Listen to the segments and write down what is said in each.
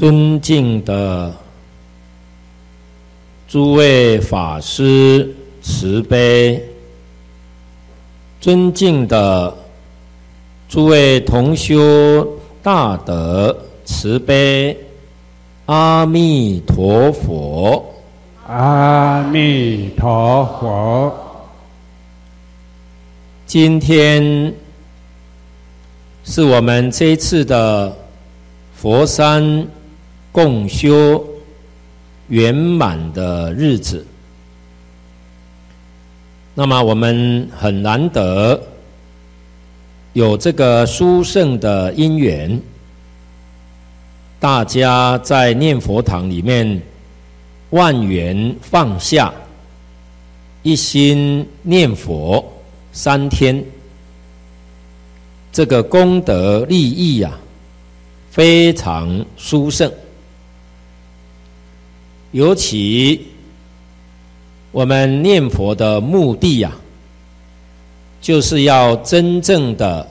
尊敬的诸位法师慈悲，尊敬的诸位同修大德慈悲，阿弥陀佛，阿弥陀佛。今天是我们这一次的佛山。共修圆满的日子，那么我们很难得有这个殊胜的因缘，大家在念佛堂里面万缘放下，一心念佛三天，这个功德利益呀，非常殊胜。尤其我们念佛的目的呀，就是要真正的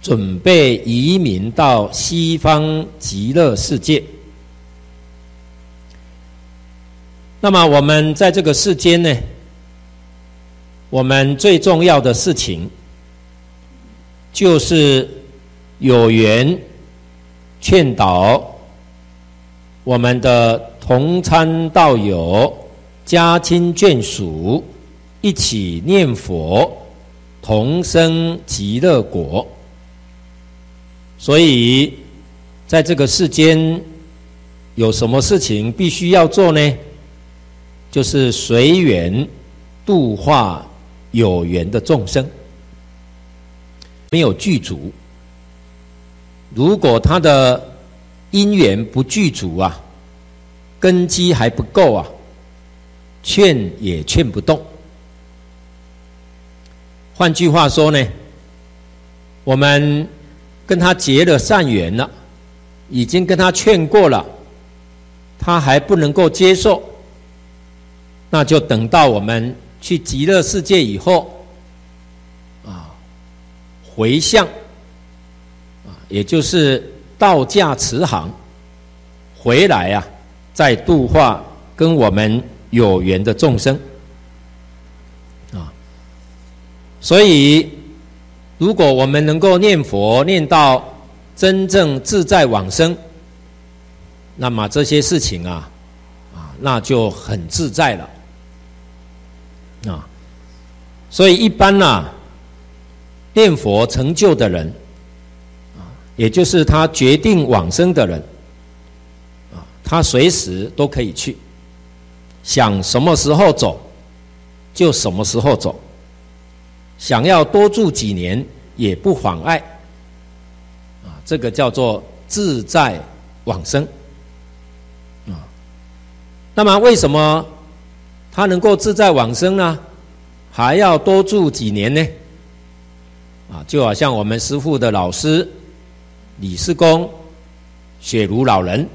准备移民到西方极乐世界。那么我们在这个世间呢，我们最重要的事情，就是有缘劝导我们的。同参道友、家亲眷属一起念佛，同生极乐国。所以，在这个世间，有什么事情必须要做呢？就是随缘度化有缘的众生。没有具足，如果他的因缘不具足啊。根基还不够啊，劝也劝不动。换句话说呢，我们跟他结了善缘了，已经跟他劝过了，他还不能够接受，那就等到我们去极乐世界以后，啊，回向，啊，也就是道驾慈航回来呀。在度化跟我们有缘的众生啊，所以如果我们能够念佛念到真正自在往生，那么这些事情啊啊那就很自在了啊。所以一般呐、啊，念佛成就的人啊，也就是他决定往生的人。他随时都可以去，想什么时候走，就什么时候走。想要多住几年也不妨碍，啊，这个叫做自在往生，啊。那么为什么他能够自在往生呢？还要多住几年呢？啊，就好像我们师父的老师李师公、雪如老人。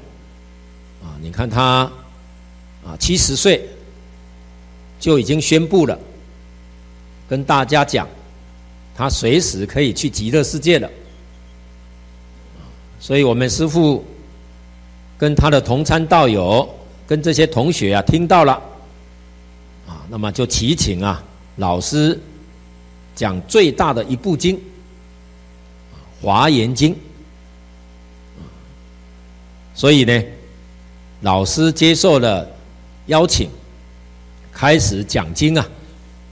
啊，你看他啊，七十岁就已经宣布了，跟大家讲，他随时可以去极乐世界了。所以我们师父跟他的同参道友，跟这些同学啊，听到了，啊，那么就祈请啊，老师讲最大的一部经，《华严经》。所以呢。老师接受了邀请，开始讲经啊，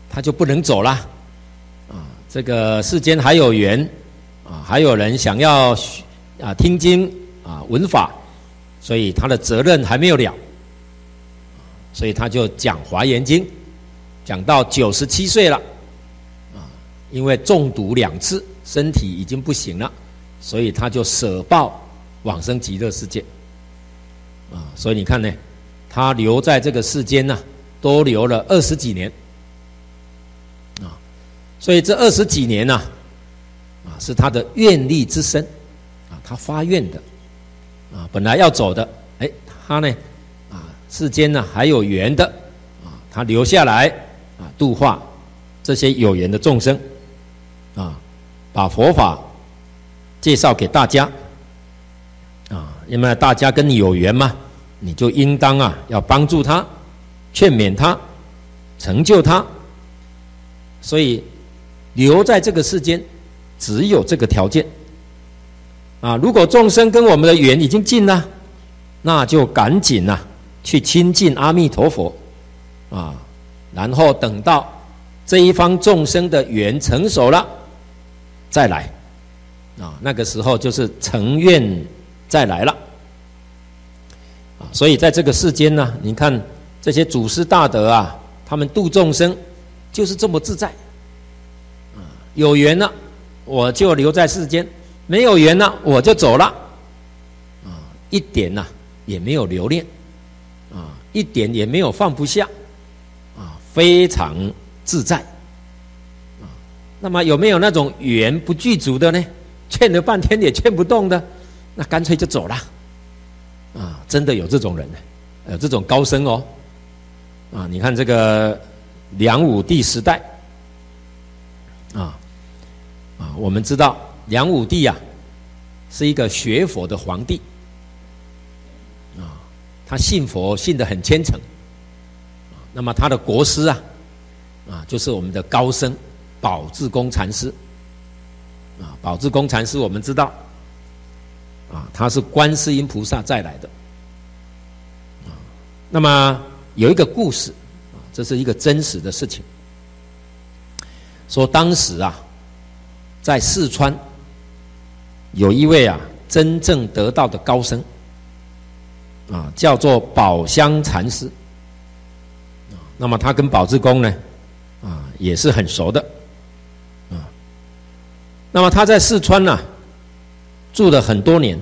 他就不能走了啊。这个世间还有缘啊，还有人想要啊听经啊闻法，所以他的责任还没有了，所以他就讲《华严经》，讲到九十七岁了啊，因为中毒两次，身体已经不行了，所以他就舍报往生极乐世界。啊，所以你看呢，他留在这个世间呢，都留了二十几年，啊，所以这二十几年呢，啊，是他的愿力之身，啊，他发愿的，啊，本来要走的，哎，他呢，啊，世间呢还有缘的，啊，他留下来，啊，度化这些有缘的众生，啊，把佛法介绍给大家，因为大家跟你有缘嘛，你就应当啊要帮助他，劝勉他，成就他。所以留在这个世间，只有这个条件。啊，如果众生跟我们的缘已经尽了，那就赶紧呐去亲近阿弥陀佛，啊，然后等到这一方众生的缘成熟了，再来，啊，那个时候就是成愿再来了。啊，所以在这个世间呢，你看这些祖师大德啊，他们度众生就是这么自在。啊，有缘呢，我就留在世间。没有缘呢，我就走了，啊，一点呐也没有留恋，啊，一点也没有放不下，啊，非常自在，啊，那么有没有那种缘不具足的呢？劝了半天也劝不动的，那干脆就走了，啊，真的有这种人呢，有这种高僧哦，啊，你看这个梁武帝时代，啊，啊，我们知道。梁武帝啊，是一个学佛的皇帝，啊，他信佛信得很虔诚，那么他的国师啊，啊，就是我们的高僧宝志公禅师，啊，宝志公禅师我们知道，啊，他是观世音菩萨再来的，啊，那么有一个故事，啊，这是一个真实的事情，说当时啊，在四川。有一位啊，真正得道的高僧，啊，叫做宝香禅师，啊，那么他跟宝志公呢，啊，也是很熟的，啊，那么他在四川呢，住了很多年，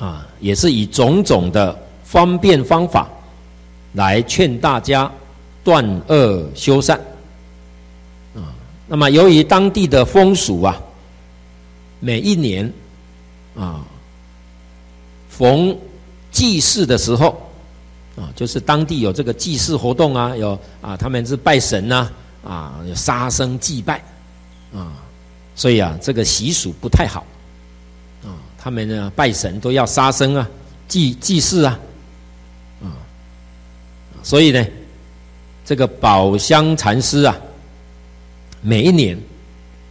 啊，也是以种种的方便方法，来劝大家断恶修善，啊，那么由于当地的风俗啊。每一年，啊，逢祭祀的时候，啊，就是当地有这个祭祀活动啊，有啊，他们是拜神呐，啊，有杀生祭拜，啊，所以啊，这个习俗不太好，他们呢拜神都要杀生啊，祭祭祀啊，啊，所以呢，这个宝香禅师啊，每一年。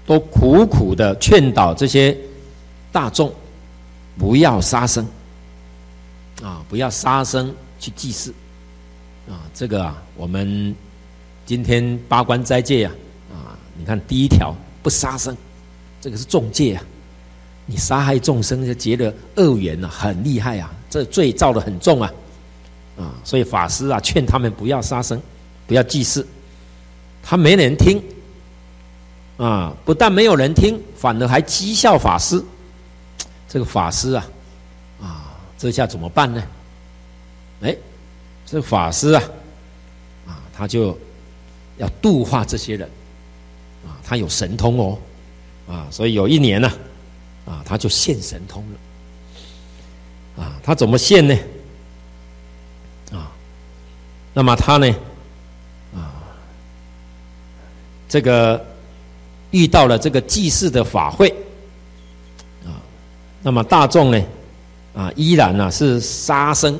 都苦苦的劝导这些大众不要杀生啊，不要杀生去祭祀啊。这个啊，我们今天八关斋戒呀啊，你看第一条不杀生，这个是重戒啊。你杀害众生就结了恶缘啊，很厉害啊，这罪造得很重啊啊。所以法师啊劝他们不要杀生，不要祭祀，他没人听。啊！不但没有人听，反而还讥笑法师。这个法师啊，啊，这下怎么办呢？哎，这法师啊，啊，他就要度化这些人，啊，他有神通哦，啊，所以有一年呢，啊，啊，他就现神通了，啊，他怎么现呢？啊，那么他呢，啊，这个。遇到了这个祭祀的法会，啊，那么大众呢，啊，依然呢是杀生，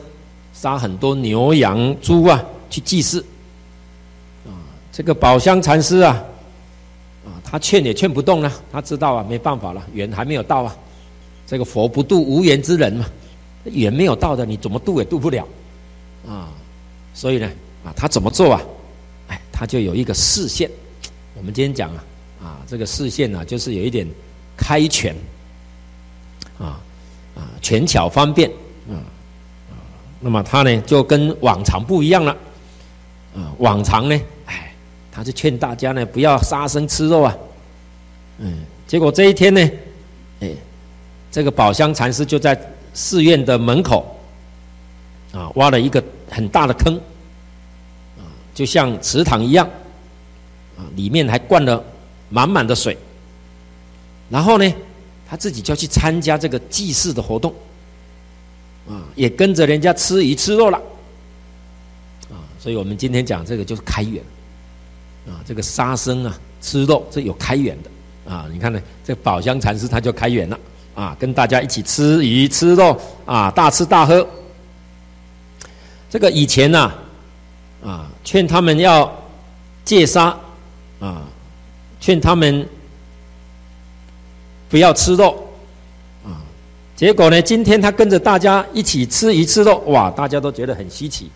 杀很多牛羊猪啊去祭祀，啊，这个宝香禅师，啊，他劝也劝不动了，他知道啊，没办法了，缘还没有到啊，这个佛不度无缘之人嘛，缘没有到的，你怎么度也度不了，啊，所以呢，啊，他怎么做啊？哎，他就有一个视线，我们今天讲啊。啊，这个视线呢，就是有一点开权，啊啊，权巧方便，啊啊，那么他呢就跟往常不一样了，啊，往常呢，他就劝大家呢不要杀生吃肉啊，嗯，结果这一天呢，哎，这个宝香禅师就在寺院的门口，啊，挖了一个很大的坑，啊，就像池塘一样，啊，里面还灌了。满满的水，然后呢，他自己就去参加这个祭祀的活动，啊，也跟着人家吃鱼吃肉了，啊，所以我们今天讲这个就是开源，啊，这个杀生啊，吃肉这有开缘的，啊，你看呢，这宝香禅师他就开缘了，啊，跟大家一起吃鱼吃肉啊，大吃大喝。这个以前呢，啊，劝他们要戒杀，啊，劝他们不要吃肉，啊，结果呢，今天他跟着大家一起吃鱼吃肉，哇，大家都觉得很稀奇，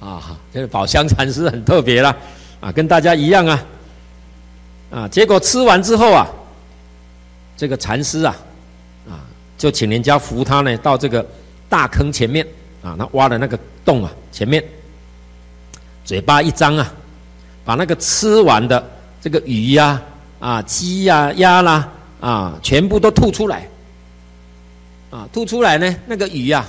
啊，这个宝香禅师很特别啦，啊，跟大家一样啊，啊，结果吃完之后啊，这个禅师啊。啊就请人家扶他呢，到这个大坑前面啊，他挖的那个洞啊，前面嘴巴一张啊，把那个吃完的这个鱼呀、啊、鸡呀、鸭啦啊，全部都吐出来啊，吐出来呢，那个鱼呀、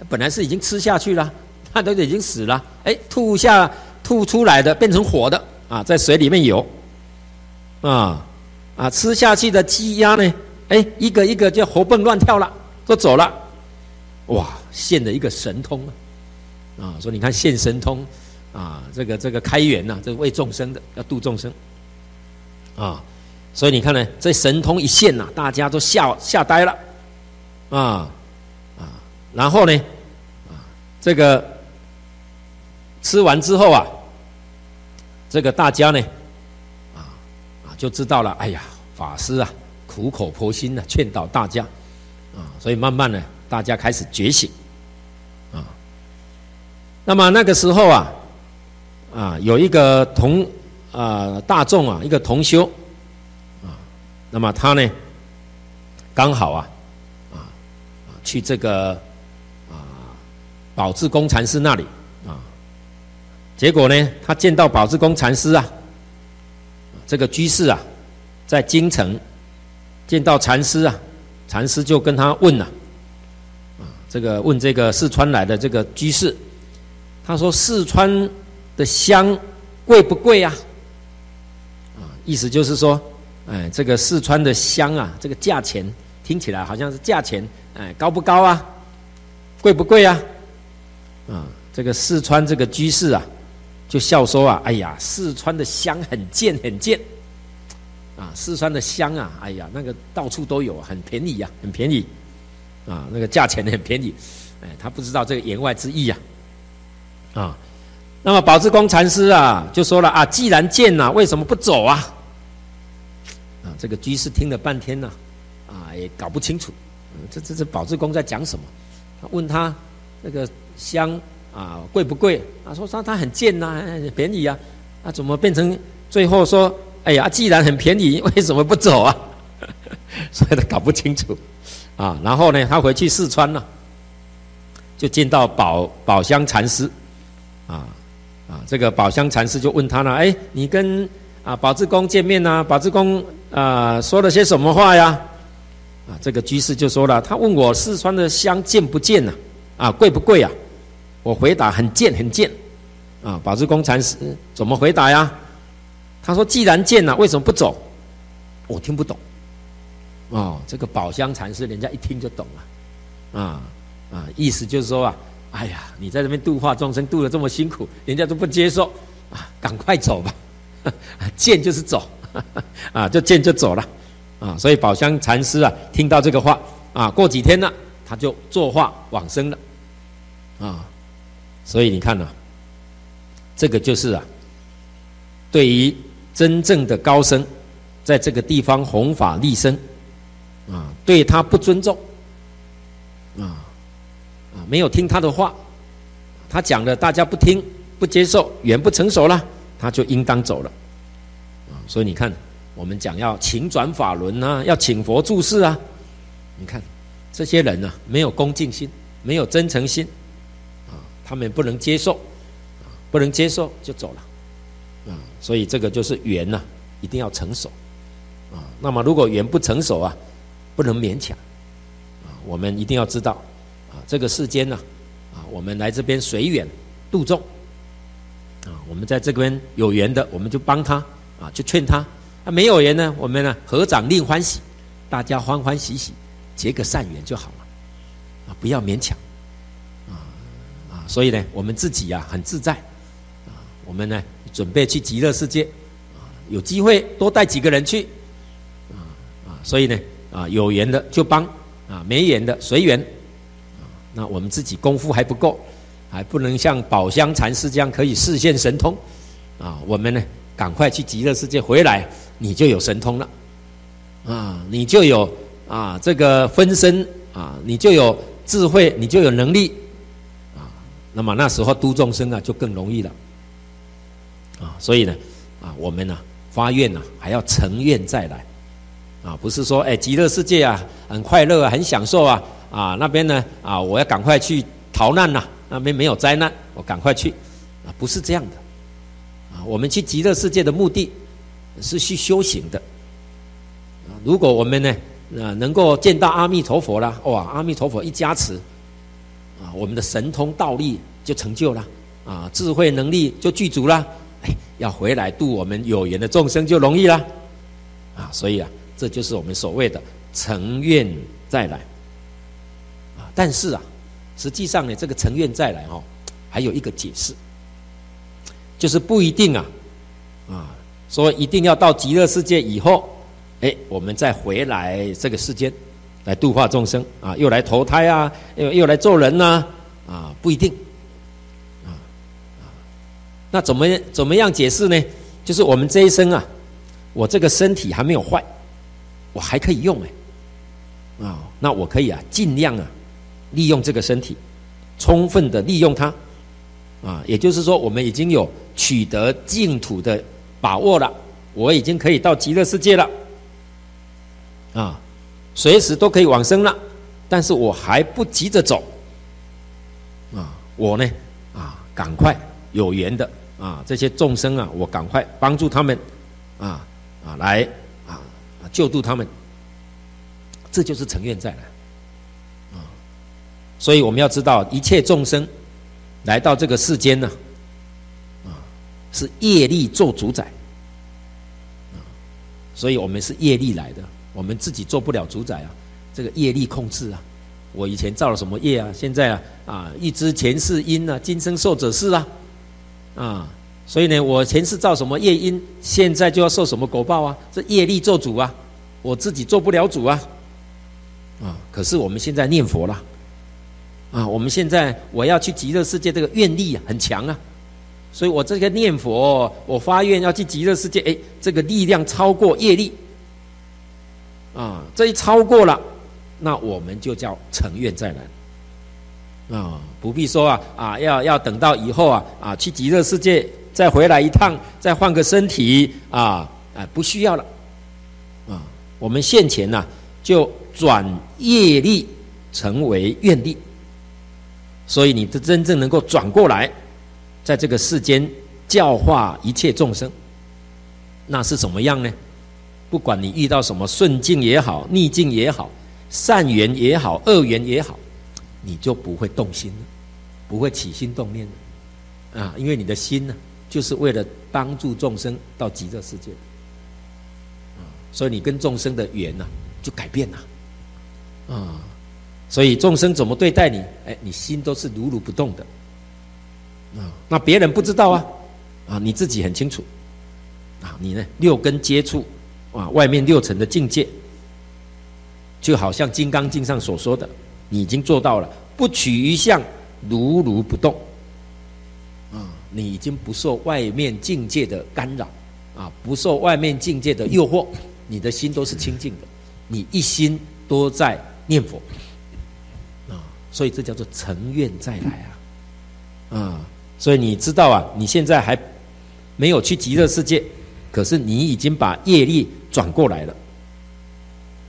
啊，本来是已经吃下去了，它都已经死了，哎，吐下吐出来的变成火的啊，在水里面游啊啊，吃下去的鸡鸭呢？哎，一个一个就活蹦乱跳了，都走了，哇！现了一个神通啊！啊，说你看现神通啊，这个这个开源呐、这个为众生的，要度众生啊！所以你看呢，这神通一现呐、大家都吓吓呆了啊啊！然后呢啊，这个吃完之后啊，这个大家呢啊啊就知道了，哎呀，法师啊！苦口婆心的劝导大家，啊，所以慢慢的大家开始觉醒，啊，那么那个时候啊，啊，有一个同啊大众啊，一个同修，啊，那么他呢，刚好啊，啊，去这个啊宝志公禅师那里，结果呢，他见到宝志公禅师啊，这个居士啊，在京城。见到禅师啊，禅师就跟他问了，啊，这个问这个四川来的这个居士，他说四川的香贵不贵呀？啊，意思就是说，哎，这个四川的香啊，这个价钱听起来好像是价钱，哎，高不高啊？贵不贵啊？啊，这个四川这个居士啊，就笑说啊，哎呀，四川的香很贱很贱。啊，四川的香啊，哎呀，那个到处都有，很便宜呀，很便宜，啊，那个价钱很便宜，哎，他不知道这个言外之意呀，啊，那么宝志公禅师啊，就说了啊，既然贱呐，为什么不走啊？啊，这个居士听了半天呢，啊，也搞不清楚，这这这宝志公在讲什么？他问他那个香啊贵不贵？啊，说他他很贱呐，很便宜呀，啊，怎么变成最后说？哎呀，既然很便宜，为什么不走啊？所以他搞不清楚啊。然后呢，他回去四川了，就见到宝宝香禅师啊啊。这个宝香禅师就问他了：哎，你跟啊宝志公见面呐、啊？宝志公啊说了些什么话呀？啊，这个居士就说了，他问我四川的香贱不贱呐？啊，贵不贵啊？我回答很贱很贱。啊，宝志公禅师怎么回答呀？他说：“既然贱了，为什么不走？”我听不懂。哦，这个宝香禅师，人家一听就懂了。啊啊，意思就是说啊，哎呀，你在这边度化众生，度得这么辛苦，人家都不接受，啊，赶快走吧。贱就是走，啊，就贱就走了。啊，所以宝香禅师啊，听到这个话，啊，过几天呢，他就作化往生了。啊，所以你看呢，这个就是啊，对于。真正的高僧，在这个地方弘法立身，啊，对他不尊重，啊，啊，没有听他的话，他讲的大家不听不接受，缘不成熟了，他就应当走了，啊，所以你看，我们讲要请转法轮啊，要请佛注释啊，你看这些人呢，没有恭敬心，没有真诚心，他们不能接受，啊，不能接受就走了。啊，所以这个就是缘呐，一定要成熟，啊，那么如果缘不成熟啊，不能勉强，啊，我们一定要知道，啊，这个世间呢，啊，我们来这边随缘度众，啊，我们在这边有缘的，我们就帮他，啊，就劝他，啊，没有缘呢，我们呢合掌令欢喜，大家欢欢喜喜结个善缘就好了，啊，不要勉强，所以呢，我们自己呀很自在，啊，我们呢。准备去极乐世界，啊，有机会多带几个人去，啊啊，所以呢，啊，有缘的就帮，啊，没缘的随缘，啊，那我们自己功夫还不够，还不能像宝香禅师这样可以示现神通，啊，我们呢，赶快去极乐世界回来，你就有神通了，啊，你就有啊这个分身。啊，你就有智慧，你就有能力，那么那时候度众生啊就更容易了，啊，所以呢，啊，我们呢发愿呢还要成愿再来。啊，不是说哎，极乐世界啊，很快乐啊，很享受啊，啊那边呢啊，我要赶快去逃难呐，那边没有灾难，我赶快去，啊不是这样的，啊我们去极乐世界的目的是去修行的，啊如果我们呢啊能够见到阿弥陀佛了，哇阿弥陀佛一加持，啊我们的神通道力就成就了，啊智慧能力就具足了，哎要回来度我们有缘的众生就容易了，啊所以啊。这就是我们所谓的成愿再来，啊，但是啊，实际上呢，这个成愿再来哦，还有一个解释，就是不一定啊，啊，说一定要到极乐世界以后，哎，我们再回来这个世间来度化众生啊，又来投胎啊，又又来做人呐，啊，不一定，啊啊，那怎么怎么样解释呢？就是我们这一生啊，我这个身体还没有坏。我还可以用哎，啊，那我可以啊，尽量啊，利用这个身体，充分的利用它，啊，也就是说，我们已经有取得净土的把握了，我已经可以到极乐世界了，啊，随时都可以往生了，但是我还不急着走，啊，我呢，啊，赶快有缘的啊，这些众生啊，我赶快帮助他们，啊啊来啊。救度他们，这就是成愿在来啊！所以我们要知道，一切众生来到这个世间呢，啊，是业力做主宰啊，所以我们是业力来的，我们自己做不了主宰啊，这个业力控制啊，我以前造了什么业啊？现在啊啊，欲知前世因啊，今生受者是啊，啊，所以呢，我前世造什么业因，现在就要受什么果报啊？这业力做主啊！我自己做不了主啊，啊！可是我们现在念佛了，啊！我们现在我要去极乐世界，这个愿力很强啊，所以我这个念佛，我发愿要去极乐世界，哎，这个力量超过业力，啊！这一超过了，那我们就叫成愿再来，啊！不必说啊啊，要要等到以后啊啊，去极乐世界再回来一趟，再换个身体啊啊，不需要了。啊我们现前呢、就转业力成为愿力，所以你的真正能够转过来，在这个世间教化一切众生，那是怎么样呢？不管你遇到什么顺境也好，逆境也好，善缘也好，恶缘也好，你就不会动心了，不会起心动念了。啊，因为你的心呢，就是为了帮助众生到极乐世界。啊。所以你跟众生的缘呢，就改变了，啊，所以众生怎么对待你，哎，你心都是如如不动的，啊，那别人不知道啊，啊，你自己很清楚，啊，你呢六根接触，啊，外面六层的境界，就好像《金刚经》上所说的，你已经做到了，不取于相，如如不动，啊，你已经不受外面境界的干扰，啊，不受外面境界的诱惑。你的心都是清净的，你一心都在念佛啊，所以这叫做成愿再来啊，啊，所以你知道啊，你现在还没有去极乐世界，可是你已经把业力转过来了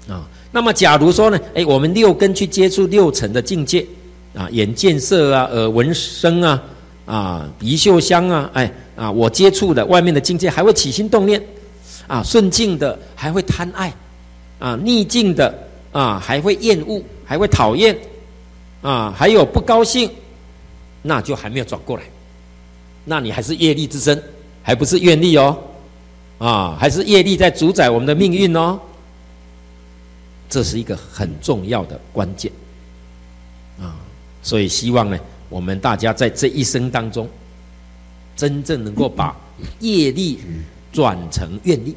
啊。那么假如说呢，哎，我们六根去接触六尘的境界啊，眼见色啊，耳闻声啊，啊，鼻嗅香啊，哎啊，我接触的外面的境界还会起心动念。啊，顺境的还会贪爱，啊，逆境的啊还会厌恶，还会讨厌，啊，还有不高兴，那就还没有转过来，那你还是业力之身，还不是愿力哦，啊，还是业力在主宰我们的命运哦，这是一个很重要的关键，啊，所以希望呢，我们大家在这一生当中，真正能够把业力。转成愿力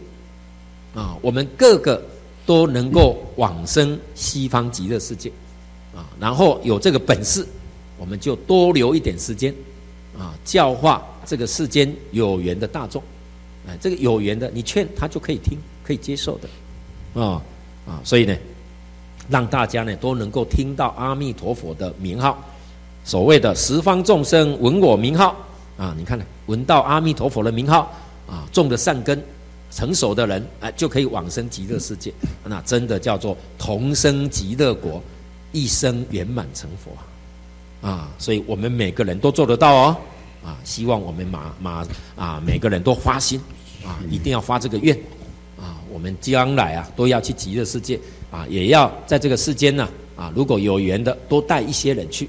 啊！我们各个都能够往生西方极乐世界，啊，然后有这个本事，我们就多留一点时间，啊，教化这个世间有缘的大众，哎，这个有缘的，你劝他就可以听，可以接受的，啊啊，所以呢，让大家呢都能够听到阿弥陀佛的名号，所谓的十方众生闻我名号，啊，你看呢，闻到阿弥陀佛的名号，啊，种的善根。成熟的人，哎，就可以往生极乐世界，那真的叫做同生极乐国，一生圆满成佛啊！所以我们每个人都做得到哦，啊，希望我们马马啊，每个人都发心啊，一定要发这个愿啊，我们将来啊都要去极乐世界啊，也要在这个世间呢啊，如果有缘的，多带一些人去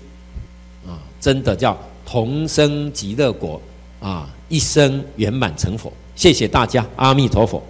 啊，真的叫同生极乐国啊，一生圆满成佛。谢谢大家，阿弥陀佛。